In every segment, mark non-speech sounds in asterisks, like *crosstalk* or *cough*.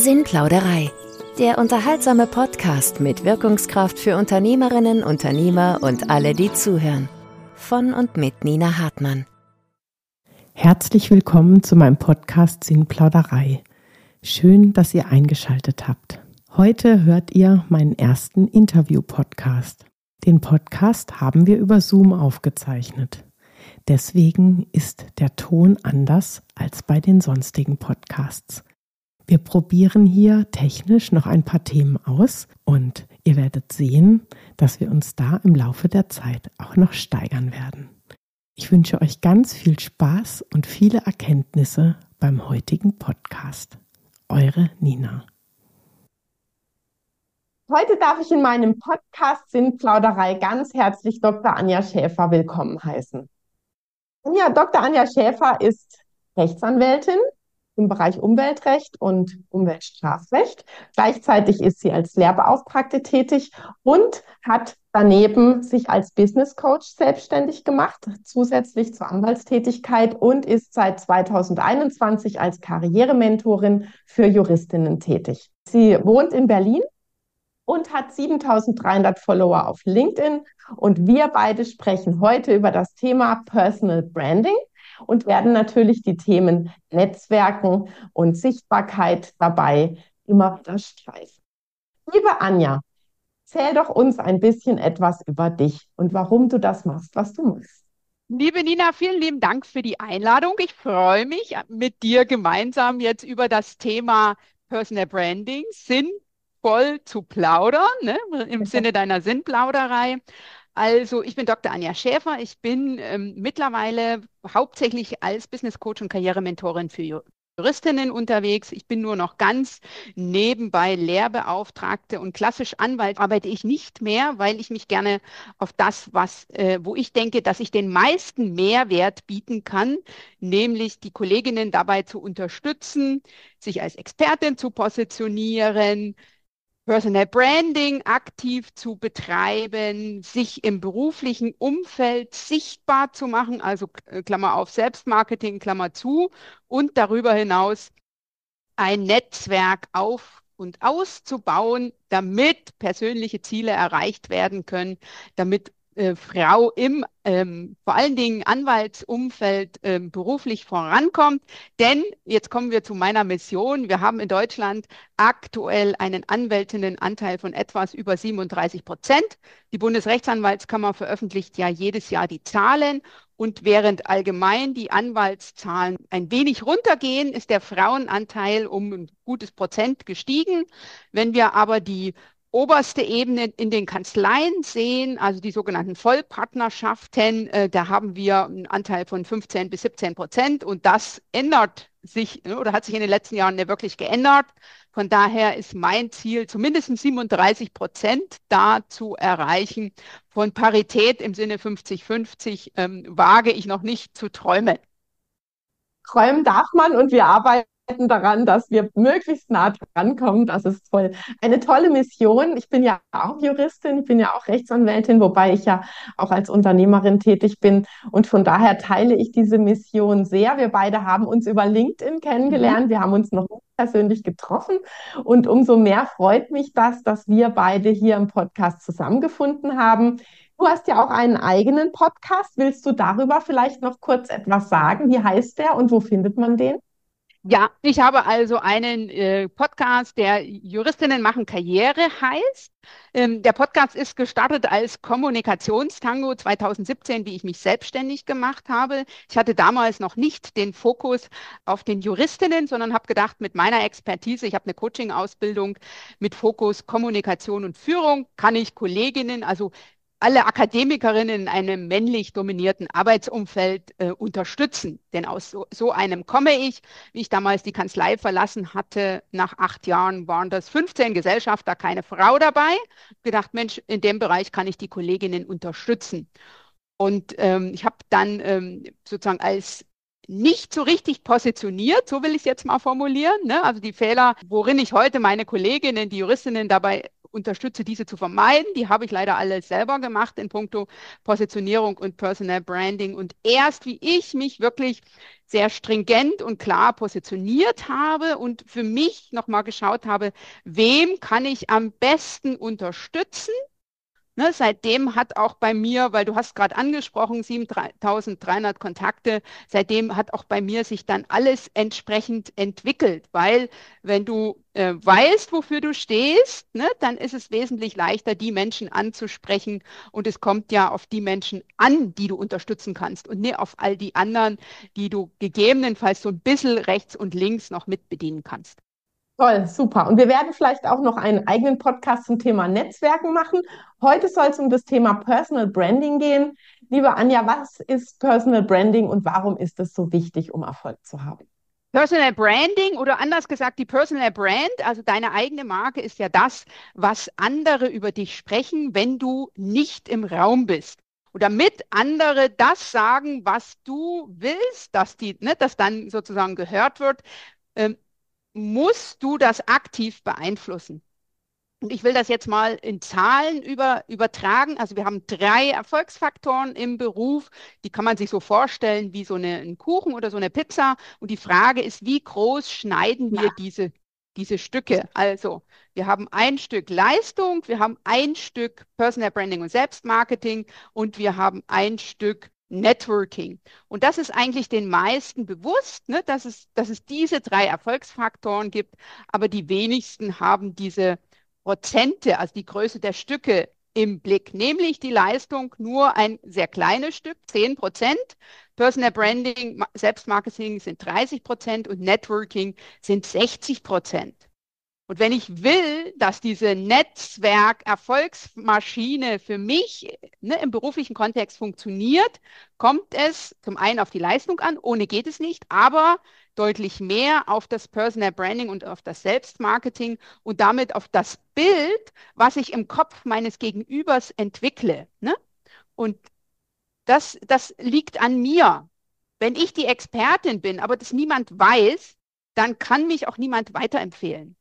Sinnplauderei. Der unterhaltsame Podcast mit Wirkungskraft für Unternehmerinnen, Unternehmer und alle, die zuhören. Von und mit Nina Hartmann. Herzlich willkommen zu meinem Podcast Sinnplauderei. Schön, dass ihr eingeschaltet habt. Heute hört ihr meinen ersten Interview-Podcast. Den Podcast haben wir über Zoom aufgezeichnet. Deswegen ist der Ton anders als bei den sonstigen Podcasts. Wir probieren hier technisch noch ein paar Themen aus und ihr werdet sehen, dass wir uns da im Laufe der Zeit auch noch steigern werden. Ich wünsche euch ganz viel Spaß und viele Erkenntnisse beim heutigen Podcast. Eure Nina. Heute darf ich in meinem Podcast Sinnplauderei ganz herzlich Dr. Anja Schäfer willkommen heißen. Ja, Dr. Anja Schäfer ist Rechtsanwältin, im Bereich Umweltrecht und Umweltstrafrecht. Gleichzeitig ist sie als Lehrbeauftragte tätig und hat daneben sich als Business Coach selbstständig gemacht, zusätzlich zur Anwaltstätigkeit und ist seit 2021 als Karrierementorin für Juristinnen tätig. Sie wohnt in Berlin und hat 7300 Follower auf LinkedIn. Und wir beide sprechen heute über das Thema Personal Branding und werden natürlich die Themen Netzwerken und Sichtbarkeit dabei immer wieder streifen. Liebe Anja, erzähl doch uns ein bisschen etwas über dich und warum du das machst, was du machst. Liebe Nina, vielen lieben Dank für die Einladung. Ich freue mich, mit dir gemeinsam jetzt über das Thema Personal Branding sinnvoll zu plaudern, ne? im Sinne deiner Sinnplauderei. Also, ich bin Dr. Anja Schäfer. Ich bin ähm, mittlerweile hauptsächlich als Business Coach und Karrierementorin für Juristinnen unterwegs. Ich bin nur noch ganz nebenbei Lehrbeauftragte und klassisch Anwalt arbeite ich nicht mehr, weil ich mich gerne auf das, was, äh, wo ich denke, dass ich den meisten Mehrwert bieten kann, nämlich die Kolleginnen dabei zu unterstützen, sich als Expertin zu positionieren, Personal Branding aktiv zu betreiben, sich im beruflichen Umfeld sichtbar zu machen, also äh, Klammer auf Selbstmarketing, Klammer zu, und darüber hinaus ein Netzwerk auf und auszubauen, damit persönliche Ziele erreicht werden können, damit äh, Frau im ähm, vor allen Dingen Anwaltsumfeld ähm, beruflich vorankommt. Denn jetzt kommen wir zu meiner Mission. Wir haben in Deutschland aktuell einen Anwältinnenanteil von etwas über 37 Prozent. Die Bundesrechtsanwaltskammer veröffentlicht ja jedes Jahr die Zahlen. Und während allgemein die Anwaltszahlen ein wenig runtergehen, ist der Frauenanteil um ein gutes Prozent gestiegen. Wenn wir aber die oberste Ebene in den Kanzleien sehen, also die sogenannten Vollpartnerschaften, äh, da haben wir einen Anteil von 15 bis 17 Prozent und das ändert sich ne, oder hat sich in den letzten Jahren nicht wirklich geändert. Von daher ist mein Ziel, zumindest 37 Prozent da zu erreichen. Von Parität im Sinne 50-50 ähm, wage ich noch nicht zu träumen. Träumen darf man und wir arbeiten daran, dass wir möglichst nah dran kommen. Das ist toll. Eine tolle Mission. Ich bin ja auch Juristin, ich bin ja auch Rechtsanwältin, wobei ich ja auch als Unternehmerin tätig bin. Und von daher teile ich diese Mission sehr. Wir beide haben uns über LinkedIn kennengelernt. Wir haben uns noch persönlich getroffen. Und umso mehr freut mich das, dass wir beide hier im Podcast zusammengefunden haben. Du hast ja auch einen eigenen Podcast. Willst du darüber vielleicht noch kurz etwas sagen? Wie heißt der und wo findet man den? Ja, ich habe also einen äh, Podcast, der Juristinnen machen Karriere heißt. Ähm, der Podcast ist gestartet als Kommunikationstango 2017, wie ich mich selbstständig gemacht habe. Ich hatte damals noch nicht den Fokus auf den Juristinnen, sondern habe gedacht, mit meiner Expertise, ich habe eine Coaching-Ausbildung mit Fokus Kommunikation und Führung, kann ich Kolleginnen, also alle Akademikerinnen in einem männlich dominierten Arbeitsumfeld äh, unterstützen. Denn aus so, so, einem komme ich. Wie ich damals die Kanzlei verlassen hatte, nach acht Jahren waren das 15 Gesellschafter, keine Frau dabei. Gedacht, Mensch, in dem Bereich kann ich die Kolleginnen unterstützen. Und ähm, ich habe dann ähm, sozusagen als nicht so richtig positioniert, so will ich es jetzt mal formulieren. Ne? Also die Fehler, worin ich heute meine Kolleginnen, die Juristinnen dabei unterstütze diese zu vermeiden. Die habe ich leider alle selber gemacht in puncto Positionierung und Personal Branding. Und erst wie ich mich wirklich sehr stringent und klar positioniert habe und für mich nochmal geschaut habe, wem kann ich am besten unterstützen, Ne, seitdem hat auch bei mir, weil du hast gerade angesprochen, 7300 Kontakte, seitdem hat auch bei mir sich dann alles entsprechend entwickelt, weil wenn du äh, weißt, wofür du stehst, ne, dann ist es wesentlich leichter, die Menschen anzusprechen und es kommt ja auf die Menschen an, die du unterstützen kannst und nicht auf all die anderen, die du gegebenenfalls so ein bisschen rechts und links noch mitbedienen kannst. Toll, super. Und wir werden vielleicht auch noch einen eigenen Podcast zum Thema Netzwerken machen. Heute soll es um das Thema Personal Branding gehen. Liebe Anja, was ist Personal Branding und warum ist es so wichtig, um Erfolg zu haben? Personal Branding oder anders gesagt, die Personal Brand, also deine eigene Marke, ist ja das, was andere über dich sprechen, wenn du nicht im Raum bist. Und damit andere das sagen, was du willst, dass, die, ne, dass dann sozusagen gehört wird, ähm, musst du das aktiv beeinflussen. Und ich will das jetzt mal in Zahlen über, übertragen. Also wir haben drei Erfolgsfaktoren im Beruf. Die kann man sich so vorstellen wie so eine, ein Kuchen oder so eine Pizza. Und die Frage ist, wie groß schneiden wir diese, diese Stücke? Also wir haben ein Stück Leistung, wir haben ein Stück Personal Branding und Selbstmarketing und wir haben ein Stück Networking. Und das ist eigentlich den meisten bewusst, ne, dass, es, dass es diese drei Erfolgsfaktoren gibt, aber die wenigsten haben diese Prozente, also die Größe der Stücke im Blick, nämlich die Leistung nur ein sehr kleines Stück, 10 Prozent. Personal Branding, Selbstmarketing sind 30 Prozent und Networking sind 60 Prozent. Und wenn ich will, dass diese Netzwerk-Erfolgsmaschine für mich ne, im beruflichen Kontext funktioniert, kommt es zum einen auf die Leistung an, ohne geht es nicht, aber deutlich mehr auf das Personal Branding und auf das Selbstmarketing und damit auf das Bild, was ich im Kopf meines Gegenübers entwickle. Ne? Und das, das liegt an mir. Wenn ich die Expertin bin, aber das niemand weiß, dann kann mich auch niemand weiterempfehlen.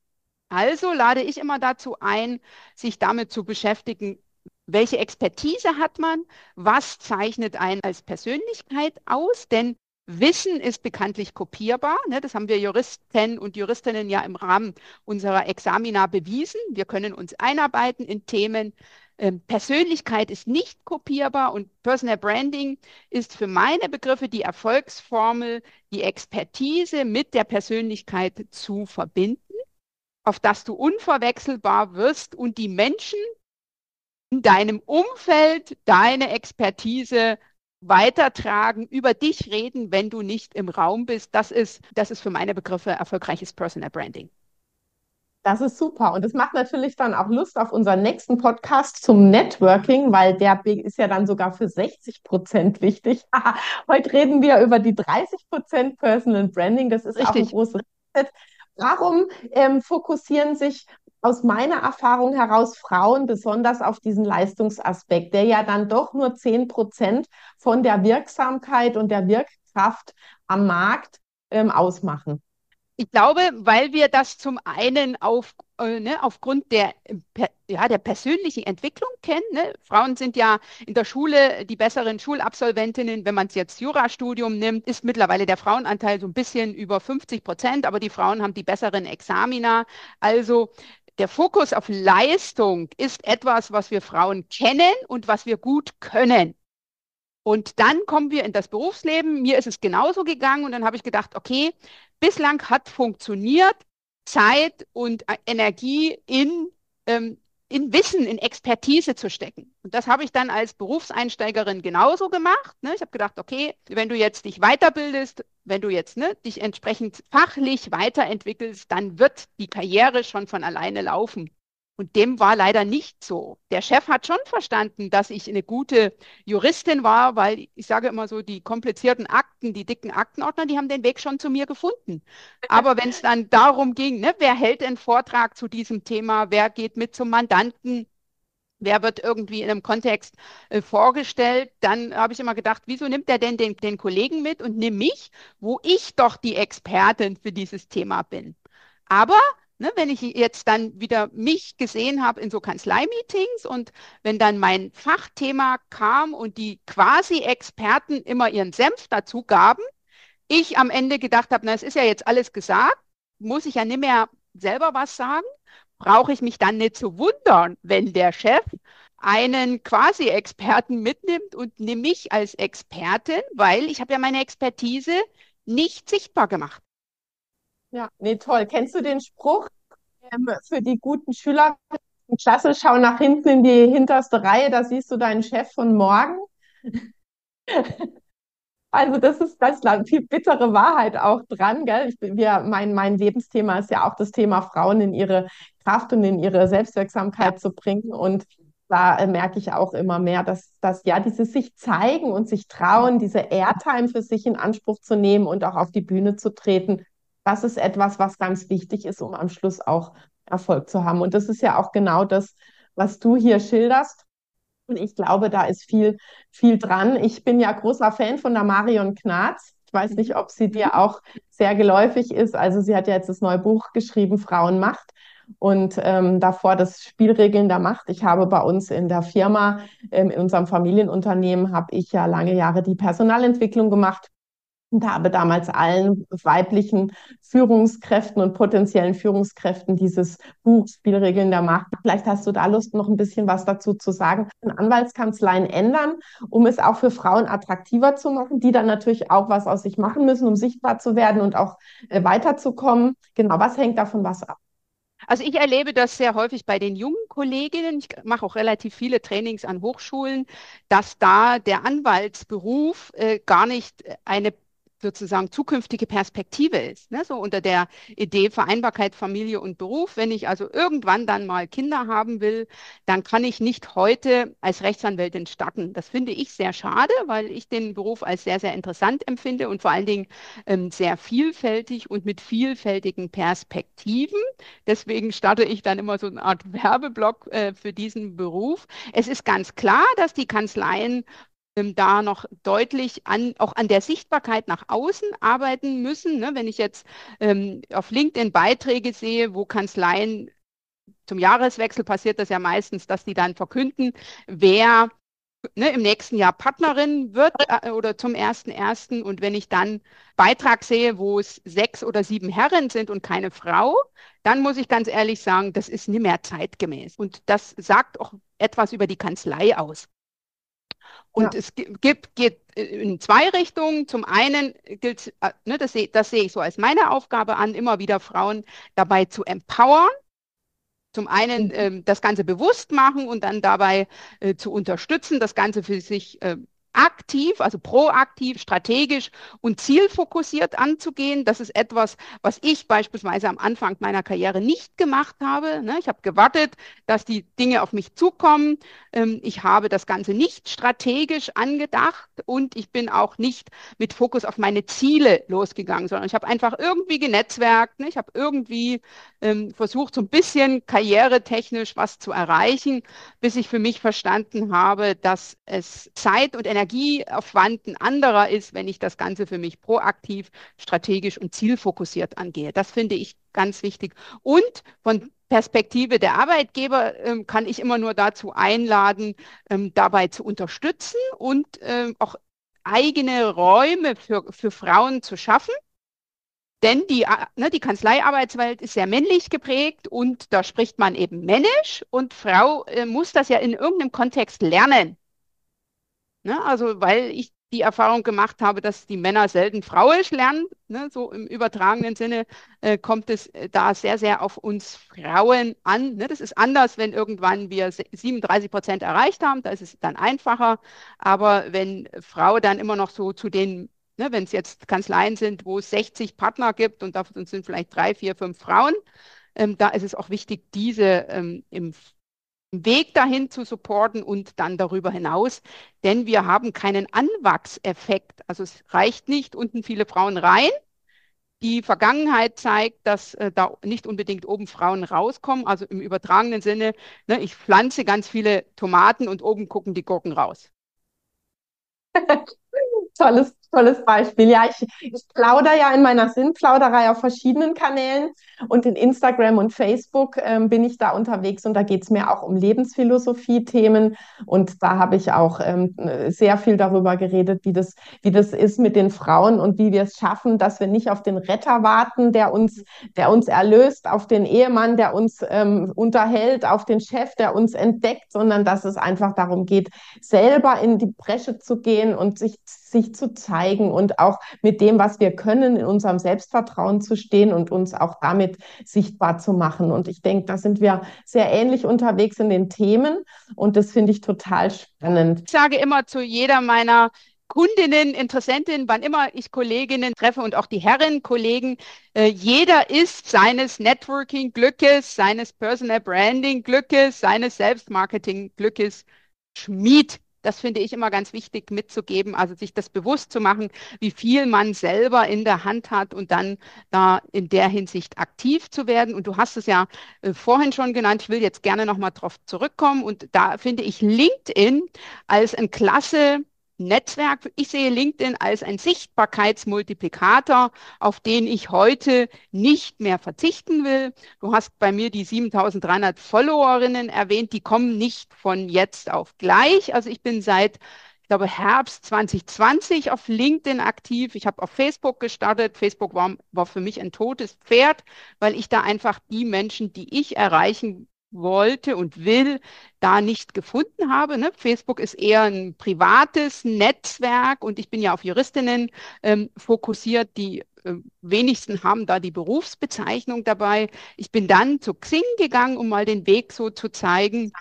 Also lade ich immer dazu ein, sich damit zu beschäftigen, welche Expertise hat man, was zeichnet einen als Persönlichkeit aus, denn Wissen ist bekanntlich kopierbar. Ne? Das haben wir Juristen und Juristinnen ja im Rahmen unserer Examina bewiesen. Wir können uns einarbeiten in Themen. Ähm, Persönlichkeit ist nicht kopierbar und Personal Branding ist für meine Begriffe die Erfolgsformel, die Expertise mit der Persönlichkeit zu verbinden auf das du unverwechselbar wirst und die Menschen in deinem Umfeld deine Expertise weitertragen, über dich reden, wenn du nicht im Raum bist. Das ist, das ist für meine Begriffe erfolgreiches Personal Branding. Das ist super. Und es macht natürlich dann auch Lust auf unseren nächsten Podcast zum Networking, weil der ist ja dann sogar für 60 Prozent wichtig. *laughs* Heute reden wir über die 30 Prozent Personal Branding. Das ist Richtig. auch ein großes. Warum ähm, fokussieren sich aus meiner Erfahrung heraus Frauen besonders auf diesen Leistungsaspekt, der ja dann doch nur 10 Prozent von der Wirksamkeit und der Wirkkraft am Markt ähm, ausmachen? Ich glaube, weil wir das zum einen auf, äh, ne, aufgrund der, ja, der persönlichen Entwicklung kennen. Ne? Frauen sind ja in der Schule die besseren Schulabsolventinnen. Wenn man es jetzt Jurastudium nimmt, ist mittlerweile der Frauenanteil so ein bisschen über 50 Prozent, aber die Frauen haben die besseren Examina. Also der Fokus auf Leistung ist etwas, was wir Frauen kennen und was wir gut können. Und dann kommen wir in das Berufsleben. Mir ist es genauso gegangen und dann habe ich gedacht, okay, bislang hat funktioniert, Zeit und äh, Energie in, ähm, in Wissen, in Expertise zu stecken. Und das habe ich dann als Berufseinsteigerin genauso gemacht. Ne? Ich habe gedacht, okay, wenn du jetzt dich weiterbildest, wenn du jetzt ne, dich entsprechend fachlich weiterentwickelst, dann wird die Karriere schon von alleine laufen. Und dem war leider nicht so. Der Chef hat schon verstanden, dass ich eine gute Juristin war, weil ich sage immer so, die komplizierten Akten, die dicken Aktenordner, die haben den Weg schon zu mir gefunden. *laughs* Aber wenn es dann darum ging, ne, wer hält einen Vortrag zu diesem Thema, wer geht mit zum Mandanten, wer wird irgendwie in einem Kontext äh, vorgestellt, dann habe ich immer gedacht, wieso nimmt er denn den, den Kollegen mit und nimmt mich, wo ich doch die Expertin für dieses Thema bin. Aber Ne, wenn ich jetzt dann wieder mich gesehen habe in so Kanzleimeetings und wenn dann mein Fachthema kam und die Quasi-Experten immer ihren Senf dazu gaben, ich am Ende gedacht habe, na, es ist ja jetzt alles gesagt, muss ich ja nicht mehr selber was sagen, brauche ich mich dann nicht zu wundern, wenn der Chef einen Quasi-Experten mitnimmt und nehme mich als Expertin, weil ich habe ja meine Expertise nicht sichtbar gemacht. Ja, nee, toll. Kennst du den Spruch ähm, für die guten Schüler? Klasse, schau nach hinten in die hinterste Reihe, da siehst du deinen Chef von morgen. *laughs* Also das ist ganz viel bittere Wahrheit auch dran, gell? Ich, wir, mein, mein Lebensthema ist ja auch das Thema Frauen in ihre Kraft und in ihre Selbstwirksamkeit ja. zu bringen. Und da äh, merke ich auch immer mehr, dass, dass ja dieses sich zeigen und sich trauen, diese Airtime für sich in Anspruch zu nehmen und auch auf die Bühne zu treten, das ist etwas, was ganz wichtig ist, um am Schluss auch Erfolg zu haben. Und das ist ja auch genau das, was du hier schilderst. Und ich glaube, da ist viel, viel dran. Ich bin ja großer Fan von der Marion Knarz. Ich weiß nicht, ob sie dir auch sehr geläufig ist. Also sie hat ja jetzt das neue Buch geschrieben, Frauenmacht und ähm, davor das Spielregeln der Macht. Ich habe bei uns in der Firma, ähm, in unserem Familienunternehmen, habe ich ja lange Jahre die Personalentwicklung gemacht und habe damals allen weiblichen Führungskräften und potenziellen Führungskräften dieses Buch Spielregeln der Macht. Vielleicht hast du da Lust, noch ein bisschen was dazu zu sagen. Anwaltskanzleien ändern, um es auch für Frauen attraktiver zu machen, die dann natürlich auch was aus sich machen müssen, um sichtbar zu werden und auch äh, weiterzukommen. Genau, was hängt davon was ab? Also ich erlebe das sehr häufig bei den jungen Kolleginnen. Ich mache auch relativ viele Trainings an Hochschulen, dass da der Anwaltsberuf äh, gar nicht eine sozusagen zukünftige Perspektive ist. Ne? So unter der Idee Vereinbarkeit Familie und Beruf. Wenn ich also irgendwann dann mal Kinder haben will, dann kann ich nicht heute als Rechtsanwältin starten. Das finde ich sehr schade, weil ich den Beruf als sehr, sehr interessant empfinde und vor allen Dingen ähm, sehr vielfältig und mit vielfältigen Perspektiven. Deswegen starte ich dann immer so eine Art Werbeblock äh, für diesen Beruf. Es ist ganz klar, dass die Kanzleien da noch deutlich an, auch an der Sichtbarkeit nach außen arbeiten müssen. Ne? Wenn ich jetzt ähm, auf LinkedIn Beiträge sehe, wo Kanzleien zum Jahreswechsel passiert das ja meistens, dass die dann verkünden, wer ne, im nächsten Jahr Partnerin wird äh, oder zum ersten ersten. Und wenn ich dann Beitrag sehe, wo es sechs oder sieben Herren sind und keine Frau, dann muss ich ganz ehrlich sagen, das ist nicht mehr zeitgemäß. Und das sagt auch etwas über die Kanzlei aus. Und ja. es gibt, geht in zwei Richtungen. Zum einen gilt, äh, ne, das, sehe, das sehe ich so als meine Aufgabe an, immer wieder Frauen dabei zu empowern. Zum einen ähm, das Ganze bewusst machen und dann dabei äh, zu unterstützen, das Ganze für sich äh, aktiv, also proaktiv, strategisch und zielfokussiert anzugehen. Das ist etwas, was ich beispielsweise am Anfang meiner Karriere nicht gemacht habe. Ne? Ich habe gewartet, dass die Dinge auf mich zukommen. Ähm, ich habe das Ganze nicht strategisch angedacht und ich bin auch nicht mit Fokus auf meine Ziele losgegangen, sondern ich habe einfach irgendwie genetzwerkt. Ne? Ich habe irgendwie ähm, versucht, so ein bisschen karrieretechnisch was zu erreichen, bis ich für mich verstanden habe, dass es Zeit und Energie Energieaufwand ein anderer ist, wenn ich das Ganze für mich proaktiv, strategisch und zielfokussiert angehe. Das finde ich ganz wichtig. Und von Perspektive der Arbeitgeber ähm, kann ich immer nur dazu einladen, ähm, dabei zu unterstützen und ähm, auch eigene Räume für, für Frauen zu schaffen. Denn die, äh, ne, die Kanzleiarbeitswelt ist sehr männlich geprägt und da spricht man eben männisch und Frau äh, muss das ja in irgendeinem Kontext lernen. Ne? Also weil ich die Erfahrung gemacht habe, dass die Männer selten frauisch lernen, ne? so im übertragenen Sinne äh, kommt es äh, da sehr, sehr auf uns Frauen an. Ne? Das ist anders, wenn irgendwann wir 37 Prozent erreicht haben, da ist es dann einfacher. Aber wenn Frau dann immer noch so zu den, ne, wenn es jetzt Kanzleien sind, wo es 60 Partner gibt und davon sind vielleicht drei, vier, fünf Frauen, ähm, da ist es auch wichtig, diese ähm, im Weg dahin zu supporten und dann darüber hinaus, denn wir haben keinen Anwachseffekt. Also es reicht nicht unten viele Frauen rein. Die Vergangenheit zeigt, dass äh, da nicht unbedingt oben Frauen rauskommen. Also im übertragenen Sinne, ne, ich pflanze ganz viele Tomaten und oben gucken die Gurken raus. *laughs* tolles, tolles Beispiel. Ja, ich, ich plaudere ja in meiner Sinnplauderei auf verschiedenen Kanälen und in Instagram und Facebook ähm, bin ich da unterwegs und da geht es mir auch um Lebensphilosophie-Themen und da habe ich auch ähm, sehr viel darüber geredet, wie das, wie das ist mit den Frauen und wie wir es schaffen, dass wir nicht auf den Retter warten, der uns, der uns erlöst, auf den Ehemann, der uns ähm, unterhält, auf den Chef, der uns entdeckt, sondern dass es einfach darum geht, selber in die Bresche zu gehen und sich, sich zu zeigen und auch mit dem, was wir können, in unserem Selbstvertrauen zu stehen und uns auch damit sichtbar zu machen. Und ich denke, da sind wir sehr ähnlich unterwegs in den Themen und das finde ich total spannend. Ich sage immer zu jeder meiner Kundinnen, Interessentinnen, wann immer ich Kolleginnen treffe und auch die Herren, Kollegen, äh, jeder ist seines Networking-Glückes, seines Personal Branding-Glückes, seines Selbstmarketing-Glückes Schmied. Das finde ich immer ganz wichtig mitzugeben, also sich das bewusst zu machen, wie viel man selber in der Hand hat und dann da in der Hinsicht aktiv zu werden. Und du hast es ja äh, vorhin schon genannt, ich will jetzt gerne nochmal drauf zurückkommen. Und da finde ich LinkedIn als ein klasse Netzwerk. Ich sehe LinkedIn als ein Sichtbarkeitsmultiplikator, auf den ich heute nicht mehr verzichten will. Du hast bei mir die 7300 Followerinnen erwähnt, die kommen nicht von jetzt auf gleich. Also ich bin seit ich glaube, Herbst 2020 auf LinkedIn aktiv. Ich habe auf Facebook gestartet. Facebook war, war für mich ein totes Pferd, weil ich da einfach die Menschen, die ich erreichen wollte und will, da nicht gefunden habe. Ne? Facebook ist eher ein privates Netzwerk und ich bin ja auf Juristinnen ähm, fokussiert, die äh, wenigsten haben da die Berufsbezeichnung dabei. Ich bin dann zu Xing gegangen, um mal den Weg so zu zeigen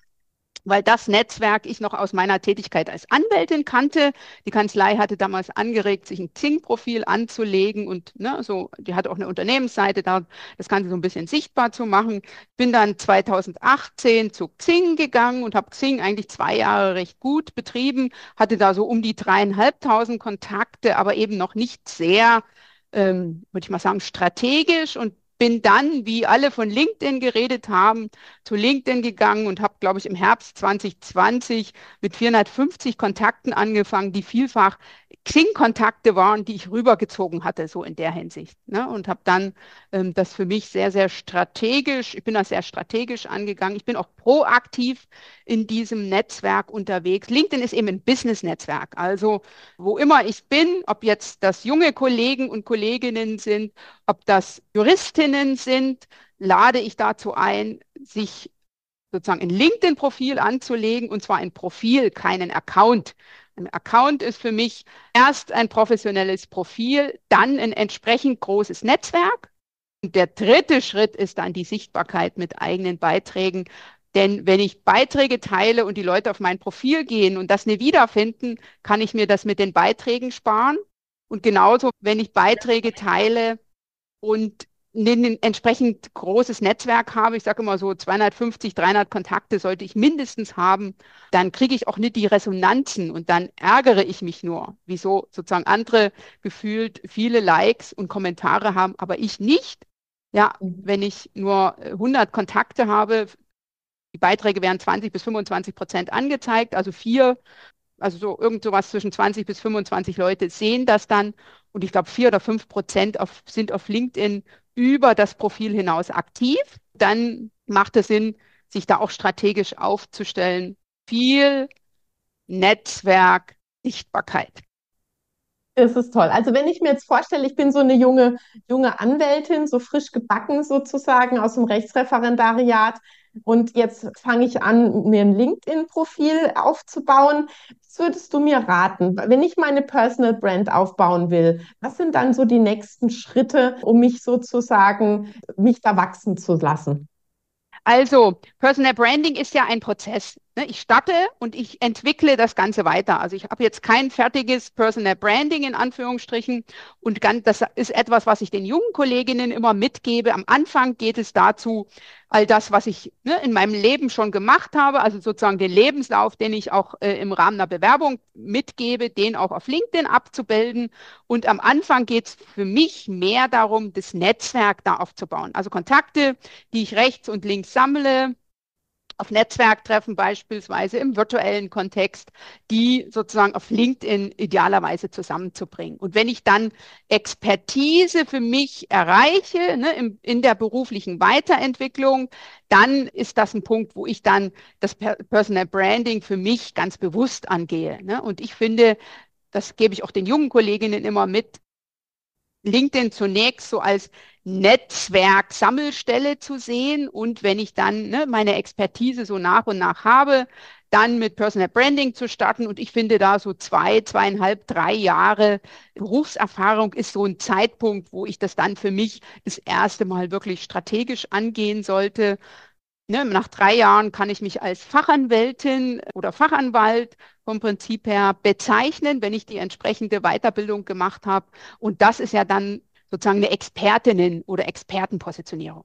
weil das Netzwerk ich noch aus meiner Tätigkeit als Anwältin kannte. Die Kanzlei hatte damals angeregt, sich ein Xing-Profil anzulegen und ne, so, die hatte auch eine Unternehmensseite da, das Ganze so ein bisschen sichtbar zu machen. Bin dann 2018 zu Xing gegangen und habe Xing eigentlich zwei Jahre recht gut betrieben, hatte da so um die dreieinhalbtausend Kontakte, aber eben noch nicht sehr, ähm, würde ich mal sagen, strategisch und bin dann, wie alle von LinkedIn geredet haben, zu LinkedIn gegangen und habe, glaube ich, im Herbst 2020 mit 450 Kontakten angefangen, die vielfach Xing-Kontakte waren, die ich rübergezogen hatte, so in der Hinsicht. Ne? Und habe dann ähm, das für mich sehr, sehr strategisch, ich bin das sehr strategisch angegangen. Ich bin auch proaktiv in diesem Netzwerk unterwegs. LinkedIn ist eben ein Business-Netzwerk. Also wo immer ich bin, ob jetzt das junge Kollegen und Kolleginnen sind, ob das Juristinnen sind, lade ich dazu ein, sich sozusagen ein LinkedIn-Profil anzulegen, und zwar ein Profil, keinen Account. Ein Account ist für mich erst ein professionelles Profil, dann ein entsprechend großes Netzwerk. Und der dritte Schritt ist dann die Sichtbarkeit mit eigenen Beiträgen. Denn wenn ich Beiträge teile und die Leute auf mein Profil gehen und das nie wiederfinden, kann ich mir das mit den Beiträgen sparen. Und genauso, wenn ich Beiträge teile und ein entsprechend großes Netzwerk habe, ich sage immer so 250, 300 Kontakte sollte ich mindestens haben, dann kriege ich auch nicht die Resonanzen und dann ärgere ich mich nur, wieso sozusagen andere gefühlt viele Likes und Kommentare haben, aber ich nicht. Ja, mhm. wenn ich nur 100 Kontakte habe, die Beiträge werden 20 bis 25 Prozent angezeigt, also vier, also so irgend sowas zwischen 20 bis 25 Leute sehen das dann und ich glaube vier oder fünf Prozent auf, sind auf LinkedIn über das Profil hinaus aktiv, dann macht es Sinn, sich da auch strategisch aufzustellen. Viel Netzwerk, Sichtbarkeit. Das ist toll. Also wenn ich mir jetzt vorstelle, ich bin so eine junge, junge Anwältin, so frisch gebacken sozusagen aus dem Rechtsreferendariat und jetzt fange ich an, mir ein LinkedIn-Profil aufzubauen. Würdest du mir raten, wenn ich meine Personal Brand aufbauen will? Was sind dann so die nächsten Schritte, um mich sozusagen, mich da wachsen zu lassen? Also, Personal Branding ist ja ein Prozess. Ne? Ich starte und ich entwickle das Ganze weiter. Also ich habe jetzt kein fertiges Personal Branding in Anführungsstrichen und das ist etwas, was ich den jungen Kolleginnen immer mitgebe. Am Anfang geht es dazu, all das, was ich ne, in meinem Leben schon gemacht habe, also sozusagen den Lebenslauf, den ich auch äh, im Rahmen einer Bewerbung mitgebe, den auch auf LinkedIn abzubilden. Und am Anfang geht es für mich mehr darum, das Netzwerk da aufzubauen. Also Kontakte, die ich rechts und links sammle, auf Netzwerktreffen beispielsweise im virtuellen Kontext, die sozusagen auf LinkedIn idealerweise zusammenzubringen. Und wenn ich dann Expertise für mich erreiche ne, in, in der beruflichen Weiterentwicklung, dann ist das ein Punkt, wo ich dann das Personal Branding für mich ganz bewusst angehe. Ne? Und ich finde, das gebe ich auch den jungen Kolleginnen immer mit, LinkedIn zunächst so als Netzwerk-Sammelstelle zu sehen und wenn ich dann ne, meine Expertise so nach und nach habe, dann mit Personal Branding zu starten. Und ich finde da so zwei, zweieinhalb, drei Jahre Berufserfahrung ist so ein Zeitpunkt, wo ich das dann für mich das erste Mal wirklich strategisch angehen sollte. Ne, nach drei Jahren kann ich mich als Fachanwältin oder Fachanwalt vom Prinzip her bezeichnen, wenn ich die entsprechende Weiterbildung gemacht habe. Und das ist ja dann sozusagen eine Expertinnen- oder Expertenpositionierung.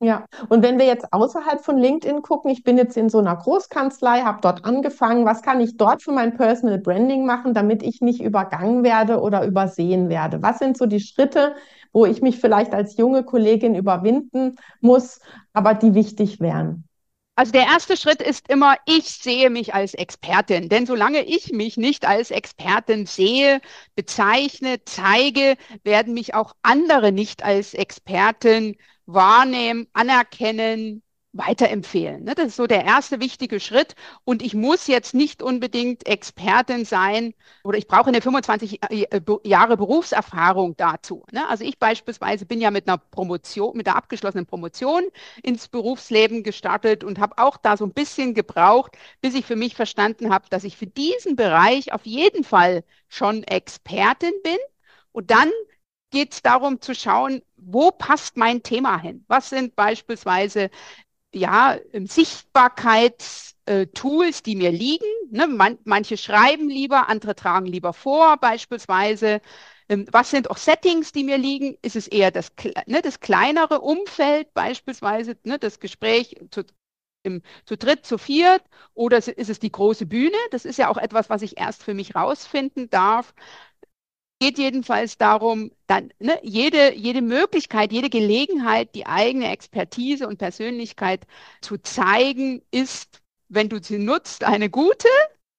Ja, und wenn wir jetzt außerhalb von LinkedIn gucken, ich bin jetzt in so einer Großkanzlei, habe dort angefangen, was kann ich dort für mein Personal Branding machen, damit ich nicht übergangen werde oder übersehen werde? Was sind so die Schritte, wo ich mich vielleicht als junge Kollegin überwinden muss, aber die wichtig wären? Also der erste Schritt ist immer, ich sehe mich als Expertin. Denn solange ich mich nicht als Expertin sehe, bezeichne, zeige, werden mich auch andere nicht als Expertin wahrnehmen, anerkennen, weiterempfehlen. Ne? Das ist so der erste wichtige Schritt. Und ich muss jetzt nicht unbedingt Expertin sein oder ich brauche eine 25 äh, Jahre Berufserfahrung dazu. Ne? Also ich beispielsweise bin ja mit einer Promotion, mit der abgeschlossenen Promotion ins Berufsleben gestartet und habe auch da so ein bisschen gebraucht, bis ich für mich verstanden habe, dass ich für diesen Bereich auf jeden Fall schon Expertin bin. Und dann geht es darum zu schauen, wo passt mein Thema hin? Was sind beispielsweise ja, Sichtbarkeitstools, die mir liegen. Ne? Man, manche schreiben lieber, andere tragen lieber vor, beispielsweise. Ähm, was sind auch Settings, die mir liegen? Ist es eher das, ne, das kleinere Umfeld, beispielsweise ne, das Gespräch zu, im, zu dritt, zu viert, oder ist es die große Bühne? Das ist ja auch etwas, was ich erst für mich rausfinden darf geht jedenfalls darum, dann ne, jede, jede Möglichkeit, jede Gelegenheit, die eigene Expertise und Persönlichkeit zu zeigen, ist, wenn du sie nutzt, eine gute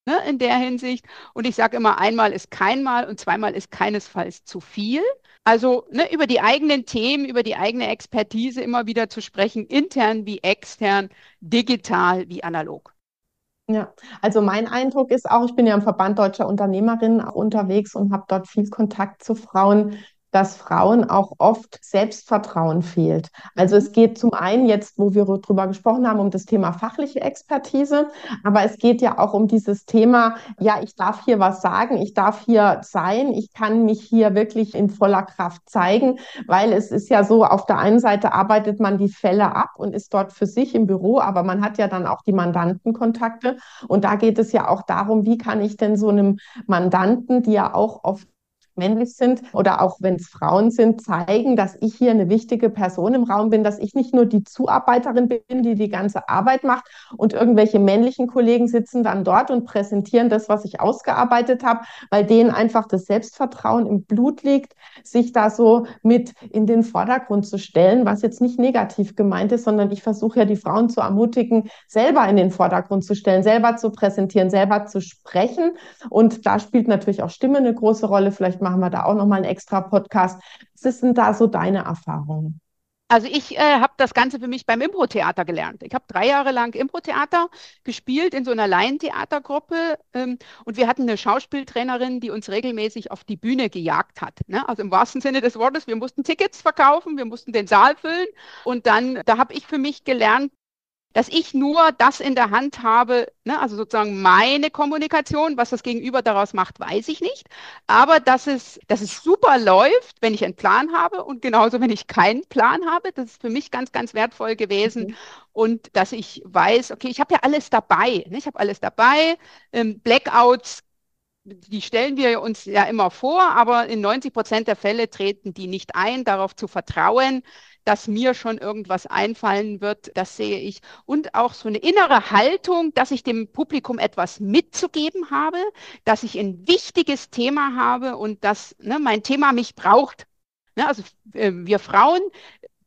ne, in der Hinsicht. Und ich sage immer, einmal ist keinmal und zweimal ist keinesfalls zu viel. Also ne, über die eigenen Themen, über die eigene Expertise immer wieder zu sprechen, intern wie extern, digital wie analog. Ja, also mein Eindruck ist auch, ich bin ja im Verband deutscher Unternehmerinnen unterwegs und habe dort viel Kontakt zu Frauen, dass Frauen auch oft Selbstvertrauen fehlt. Also es geht zum einen jetzt, wo wir drüber gesprochen haben, um das Thema fachliche Expertise, aber es geht ja auch um dieses Thema, ja, ich darf hier was sagen, ich darf hier sein, ich kann mich hier wirklich in voller Kraft zeigen, weil es ist ja so, auf der einen Seite arbeitet man die Fälle ab und ist dort für sich im Büro, aber man hat ja dann auch die Mandantenkontakte und da geht es ja auch darum, wie kann ich denn so einem Mandanten, die ja auch oft männlich sind oder auch wenn es Frauen sind, zeigen, dass ich hier eine wichtige Person im Raum bin, dass ich nicht nur die Zuarbeiterin bin, die die ganze Arbeit macht und irgendwelche männlichen Kollegen sitzen dann dort und präsentieren das, was ich ausgearbeitet habe, weil denen einfach das Selbstvertrauen im Blut liegt, sich da so mit in den Vordergrund zu stellen, was jetzt nicht negativ gemeint ist, sondern ich versuche ja die Frauen zu ermutigen, selber in den Vordergrund zu stellen, selber zu präsentieren, selber zu sprechen. Und da spielt natürlich auch Stimme eine große Rolle. Vielleicht machen wir da auch nochmal einen extra Podcast. Was sind da so deine Erfahrungen? Also ich äh, habe das Ganze für mich beim Impro-Theater gelernt. Ich habe drei Jahre lang Impro-Theater gespielt in so einer Laientheatergruppe ähm, und wir hatten eine Schauspieltrainerin, die uns regelmäßig auf die Bühne gejagt hat. Ne? Also im wahrsten Sinne des Wortes, wir mussten Tickets verkaufen, wir mussten den Saal füllen und dann, da habe ich für mich gelernt, dass ich nur das in der Hand habe, ne, also sozusagen meine Kommunikation, was das Gegenüber daraus macht, weiß ich nicht. Aber dass es, dass es super läuft, wenn ich einen Plan habe und genauso, wenn ich keinen Plan habe, das ist für mich ganz, ganz wertvoll gewesen. Mhm. Und dass ich weiß, okay, ich habe ja alles dabei. Ne? Ich habe alles dabei. Ähm, Blackouts die stellen wir uns ja immer vor, aber in 90 Prozent der Fälle treten die nicht ein, darauf zu vertrauen, dass mir schon irgendwas einfallen wird, das sehe ich. Und auch so eine innere Haltung, dass ich dem Publikum etwas mitzugeben habe, dass ich ein wichtiges Thema habe und dass ne, mein Thema mich braucht. Ne, also äh, wir Frauen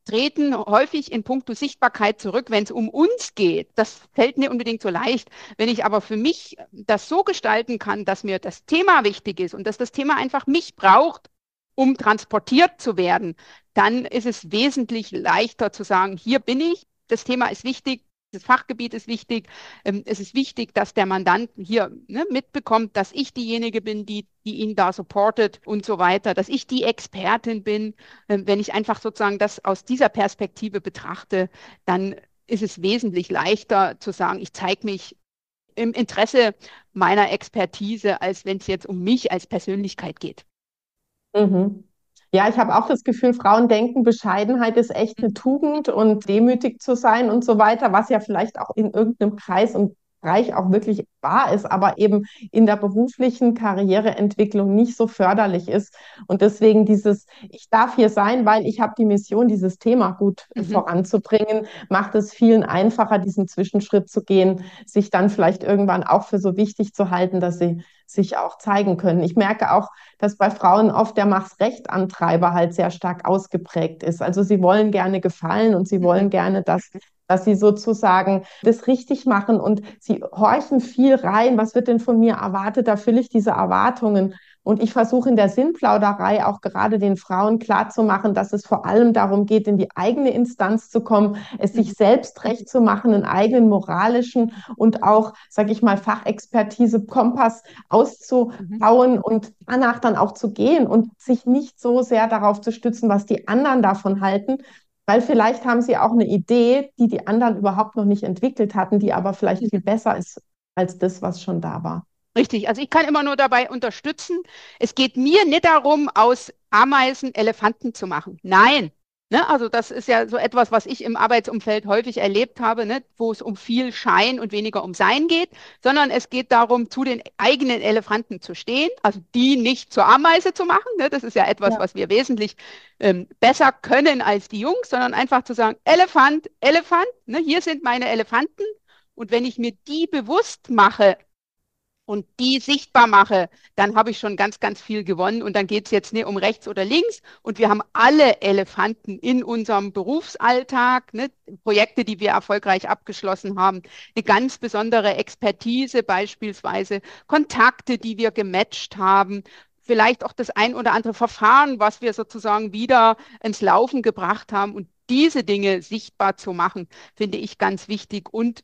treten häufig in puncto Sichtbarkeit zurück, wenn es um uns geht. Das fällt nicht unbedingt so leicht. Wenn ich aber für mich das so gestalten kann, dass mir das Thema wichtig ist und dass das Thema einfach mich braucht, um transportiert zu werden, dann ist es wesentlich leichter zu sagen, hier bin ich, das Thema ist wichtig, das Fachgebiet ist wichtig. Ähm, es ist wichtig, dass der Mandant hier ne, mitbekommt, dass ich diejenige bin, die, die ihn da supportet und so weiter, dass ich die Expertin bin. Ähm, wenn ich einfach sozusagen das aus dieser Perspektive betrachte, dann ist es wesentlich leichter zu sagen, ich zeige mich im Interesse meiner Expertise, als wenn es jetzt um mich als Persönlichkeit geht. Mhm. Ja, ich habe auch das Gefühl, Frauen denken, Bescheidenheit ist echt eine Tugend und demütig zu sein und so weiter, was ja vielleicht auch in irgendeinem Kreis und Bereich auch wirklich wahr ist, aber eben in der beruflichen Karriereentwicklung nicht so förderlich ist. Und deswegen dieses, ich darf hier sein, weil ich habe die Mission, dieses Thema gut mhm. voranzubringen, macht es vielen einfacher, diesen Zwischenschritt zu gehen, sich dann vielleicht irgendwann auch für so wichtig zu halten, dass sie sich auch zeigen können. Ich merke auch, dass bei Frauen oft der Mach's recht Antreiber halt sehr stark ausgeprägt ist. Also sie wollen gerne gefallen und sie wollen mhm. gerne, dass dass sie sozusagen das richtig machen und sie horchen viel rein. Was wird denn von mir erwartet? Da fülle ich diese Erwartungen. Und ich versuche in der Sinnplauderei auch gerade den Frauen klarzumachen, dass es vor allem darum geht, in die eigene Instanz zu kommen, es sich mhm. selbst recht zu machen, einen eigenen moralischen und auch, sage ich mal, Fachexpertise, Kompass auszubauen mhm. und danach dann auch zu gehen und sich nicht so sehr darauf zu stützen, was die anderen davon halten, weil vielleicht haben sie auch eine Idee, die die anderen überhaupt noch nicht entwickelt hatten, die aber vielleicht viel besser ist als das, was schon da war. Richtig, also ich kann immer nur dabei unterstützen. Es geht mir nicht darum, aus Ameisen Elefanten zu machen. Nein, Ne? Also das ist ja so etwas, was ich im Arbeitsumfeld häufig erlebt habe, ne? wo es um viel Schein und weniger um Sein geht, sondern es geht darum, zu den eigenen Elefanten zu stehen, also die nicht zur Ameise zu machen. Ne? Das ist ja etwas, ja. was wir wesentlich ähm, besser können als die Jungs, sondern einfach zu sagen, Elefant, Elefant, ne? hier sind meine Elefanten. Und wenn ich mir die bewusst mache, und die sichtbar mache, dann habe ich schon ganz, ganz viel gewonnen. Und dann geht es jetzt nicht um rechts oder links. Und wir haben alle Elefanten in unserem Berufsalltag, ne? Projekte, die wir erfolgreich abgeschlossen haben, eine ganz besondere Expertise beispielsweise, Kontakte, die wir gematcht haben, vielleicht auch das ein oder andere Verfahren, was wir sozusagen wieder ins Laufen gebracht haben. Und diese Dinge sichtbar zu machen, finde ich ganz wichtig. Und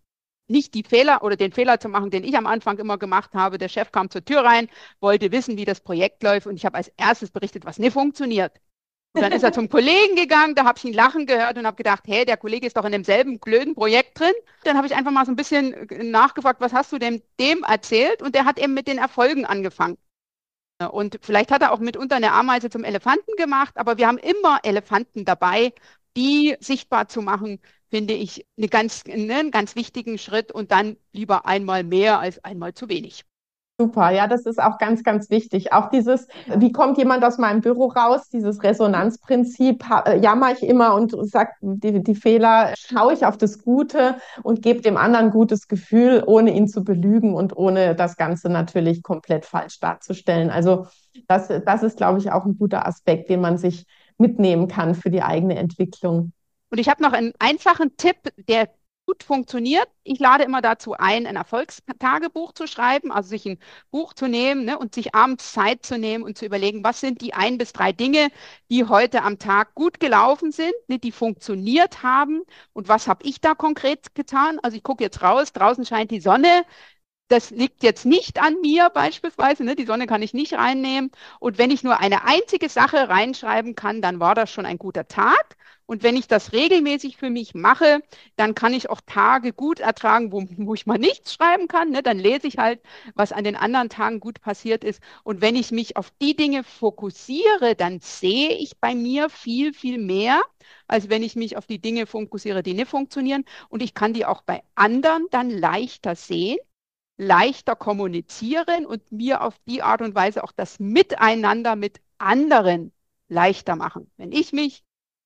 nicht die Fehler oder den Fehler zu machen, den ich am Anfang immer gemacht habe. Der Chef kam zur Tür rein, wollte wissen, wie das Projekt läuft und ich habe als erstes berichtet, was nicht funktioniert. Und dann ist er *laughs* zum Kollegen gegangen, da habe ich ihn lachen gehört und habe gedacht, hey, der Kollege ist doch in demselben blöden Projekt drin. Dann habe ich einfach mal so ein bisschen äh, nachgefragt, was hast du dem, dem erzählt? Und der hat eben mit den Erfolgen angefangen. Und vielleicht hat er auch mitunter eine Ameise zum Elefanten gemacht, aber wir haben immer Elefanten dabei, die sichtbar zu machen, finde ich eine ganz, ne, einen ganz wichtigen Schritt und dann lieber einmal mehr als einmal zu wenig. Super, ja, das ist auch ganz, ganz wichtig. Auch dieses, wie kommt jemand aus meinem Büro raus, dieses Resonanzprinzip, äh, jammer ich immer und sage die, die Fehler, schaue ich auf das Gute und gebe dem anderen gutes Gefühl, ohne ihn zu belügen und ohne das Ganze natürlich komplett falsch darzustellen. Also das, das ist, glaube ich, auch ein guter Aspekt, den man sich mitnehmen kann für die eigene Entwicklung. Und ich habe noch einen einfachen Tipp, der gut funktioniert. Ich lade immer dazu ein, ein Erfolgstagebuch zu schreiben, also sich ein Buch zu nehmen ne, und sich abends Zeit zu nehmen und zu überlegen, was sind die ein bis drei Dinge, die heute am Tag gut gelaufen sind, ne, die funktioniert haben und was habe ich da konkret getan. Also ich gucke jetzt raus, draußen scheint die Sonne, das liegt jetzt nicht an mir beispielsweise, ne? die Sonne kann ich nicht reinnehmen. Und wenn ich nur eine einzige Sache reinschreiben kann, dann war das schon ein guter Tag. Und wenn ich das regelmäßig für mich mache, dann kann ich auch Tage gut ertragen, wo, wo ich mal nichts schreiben kann. Ne? Dann lese ich halt, was an den anderen Tagen gut passiert ist. Und wenn ich mich auf die Dinge fokussiere, dann sehe ich bei mir viel, viel mehr, als wenn ich mich auf die Dinge fokussiere, die nicht funktionieren. Und ich kann die auch bei anderen dann leichter sehen leichter kommunizieren und mir auf die Art und Weise auch das Miteinander mit anderen leichter machen. Wenn ich mich,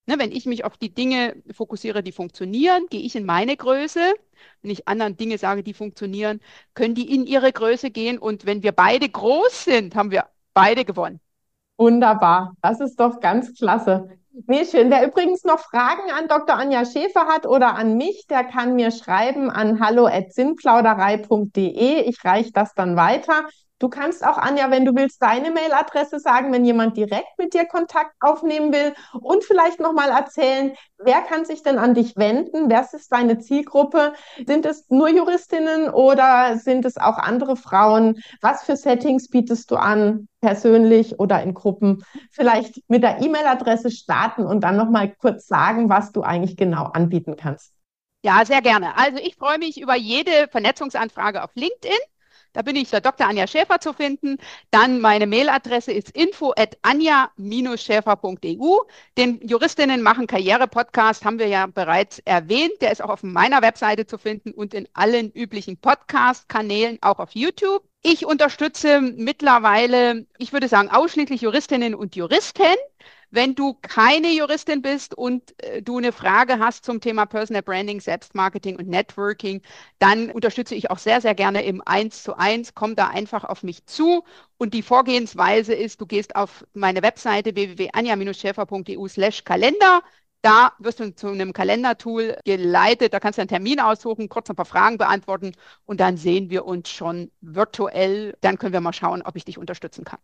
ne, wenn ich mich auf die Dinge fokussiere, die funktionieren, gehe ich in meine Größe. Wenn ich anderen Dinge sage, die funktionieren, können die in ihre Größe gehen. Und wenn wir beide groß sind, haben wir beide gewonnen. Wunderbar. Das ist doch ganz klasse. Nee, schön. Wer übrigens noch Fragen an Dr. Anja Schäfer hat oder an mich, der kann mir schreiben an hallo.sinnplauderei.de. Ich reiche das dann weiter. Du kannst auch, Anja, wenn du willst, deine Mailadresse sagen, wenn jemand direkt mit dir Kontakt aufnehmen will und vielleicht nochmal erzählen, wer kann sich denn an dich wenden? Wer ist deine Zielgruppe? Sind es nur Juristinnen oder sind es auch andere Frauen? Was für Settings bietest du an, persönlich oder in Gruppen? Vielleicht mit der E-Mail-Adresse starten und dann nochmal kurz sagen, was du eigentlich genau anbieten kannst. Ja, sehr gerne. Also ich freue mich über jede Vernetzungsanfrage auf LinkedIn. Da bin ich der Dr. Anja Schäfer zu finden. Dann meine Mailadresse ist info at anja-schäfer.eu. Den Juristinnen machen Karriere-Podcast haben wir ja bereits erwähnt. Der ist auch auf meiner Webseite zu finden und in allen üblichen Podcast-Kanälen, auch auf YouTube. Ich unterstütze mittlerweile, ich würde sagen, ausschließlich Juristinnen und Juristen. Wenn du keine Juristin bist und äh, du eine Frage hast zum Thema Personal Branding, Selbstmarketing und Networking, dann unterstütze ich auch sehr, sehr gerne im 1 zu 1. Komm da einfach auf mich zu. Und die Vorgehensweise ist, du gehst auf meine Webseite www.anja-schäfer.eu slash Kalender. Da wirst du zu einem Kalendertool geleitet. Da kannst du einen Termin aussuchen, kurz ein paar Fragen beantworten und dann sehen wir uns schon virtuell. Dann können wir mal schauen, ob ich dich unterstützen kann.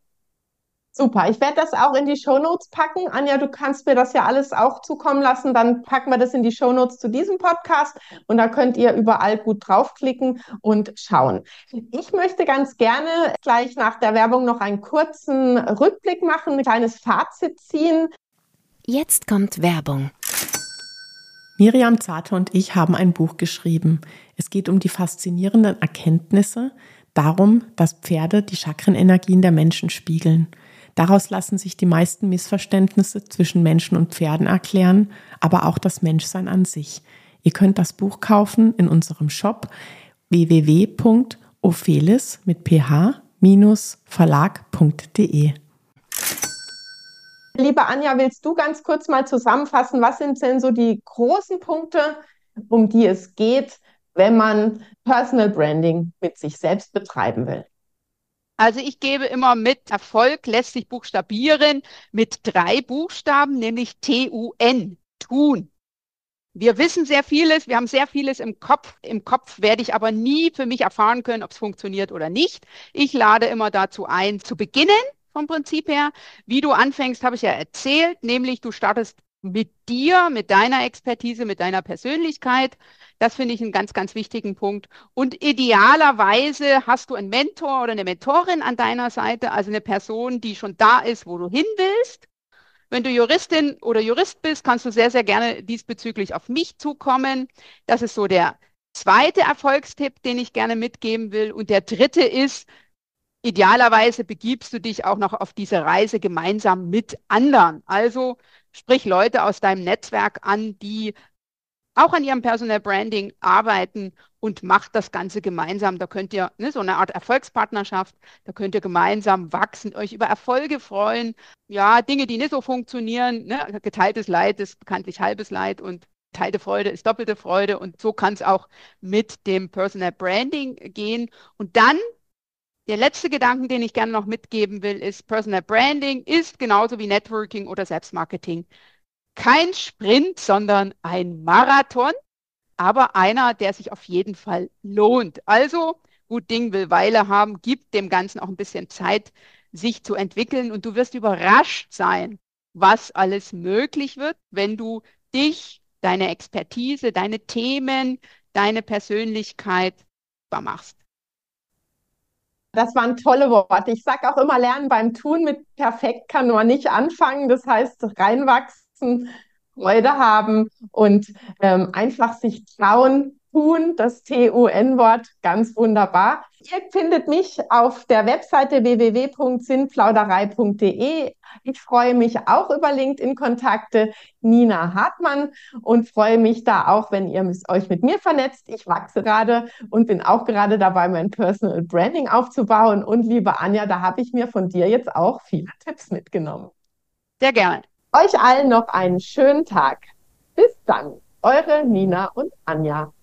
Super, ich werde das auch in die Shownotes packen. Anja, du kannst mir das ja alles auch zukommen lassen. Dann packen wir das in die Shownotes zu diesem Podcast und da könnt ihr überall gut draufklicken und schauen. Ich möchte ganz gerne gleich nach der Werbung noch einen kurzen Rückblick machen, ein kleines Fazit ziehen. Jetzt kommt Werbung. Miriam Zarte und ich haben ein Buch geschrieben. Es geht um die faszinierenden Erkenntnisse, darum, dass Pferde die Chakrenenergien der Menschen spiegeln. Daraus lassen sich die meisten Missverständnisse zwischen Menschen und Pferden erklären, aber auch das Menschsein an sich. Ihr könnt das Buch kaufen in unserem Shop www.ophelis mit ph-verlag.de. Liebe Anja, willst du ganz kurz mal zusammenfassen, was sind denn so die großen Punkte, um die es geht, wenn man Personal Branding mit sich selbst betreiben will? Also ich gebe immer mit, Erfolg lässt sich buchstabieren mit drei Buchstaben, nämlich T-U-N, tun. Wir wissen sehr vieles, wir haben sehr vieles im Kopf. Im Kopf werde ich aber nie für mich erfahren können, ob es funktioniert oder nicht. Ich lade immer dazu ein, zu beginnen vom Prinzip her. Wie du anfängst, habe ich ja erzählt, nämlich du startest mit dir, mit deiner Expertise, mit deiner Persönlichkeit. Das finde ich einen ganz, ganz wichtigen Punkt. Und idealerweise hast du einen Mentor oder eine Mentorin an deiner Seite, also eine Person, die schon da ist, wo du hin willst. Wenn du Juristin oder Jurist bist, kannst du sehr, sehr gerne diesbezüglich auf mich zukommen. Das ist so der zweite Erfolgstipp, den ich gerne mitgeben will. Und der dritte ist, idealerweise begibst du dich auch noch auf diese Reise gemeinsam mit anderen. Also sprich Leute aus deinem Netzwerk an, die auch an ihrem Personal Branding arbeiten und macht das Ganze gemeinsam. Da könnt ihr ne, so eine Art Erfolgspartnerschaft, da könnt ihr gemeinsam wachsen, euch über Erfolge freuen. Ja, Dinge, die nicht so funktionieren. Ne? Geteiltes Leid ist bekanntlich halbes Leid und teilte Freude ist doppelte Freude. Und so kann es auch mit dem Personal Branding gehen. Und dann der letzte Gedanke, den ich gerne noch mitgeben will, ist, Personal Branding ist genauso wie Networking oder Selbstmarketing kein Sprint, sondern ein Marathon, aber einer, der sich auf jeden Fall lohnt. Also, gut Ding will Weile haben, gibt dem Ganzen auch ein bisschen Zeit, sich zu entwickeln und du wirst überrascht sein, was alles möglich wird, wenn du dich, deine Expertise, deine Themen, deine Persönlichkeit machst. Das waren tolle Worte. Ich sage auch immer, lernen beim Tun mit perfekt kann man nicht anfangen. Das heißt, reinwachsen, Freude haben und ähm, einfach sich trauen, tun, das T-U-N-Wort, ganz wunderbar. Ihr findet mich auf der Webseite www.sinnplauderei.de. Ich freue mich auch über LinkedIn-Kontakte Nina Hartmann und freue mich da auch, wenn ihr euch mit mir vernetzt. Ich wachse gerade und bin auch gerade dabei, mein Personal Branding aufzubauen. Und liebe Anja, da habe ich mir von dir jetzt auch viele Tipps mitgenommen. Sehr gerne. Euch allen noch einen schönen Tag. Bis dann. Eure Nina und Anja.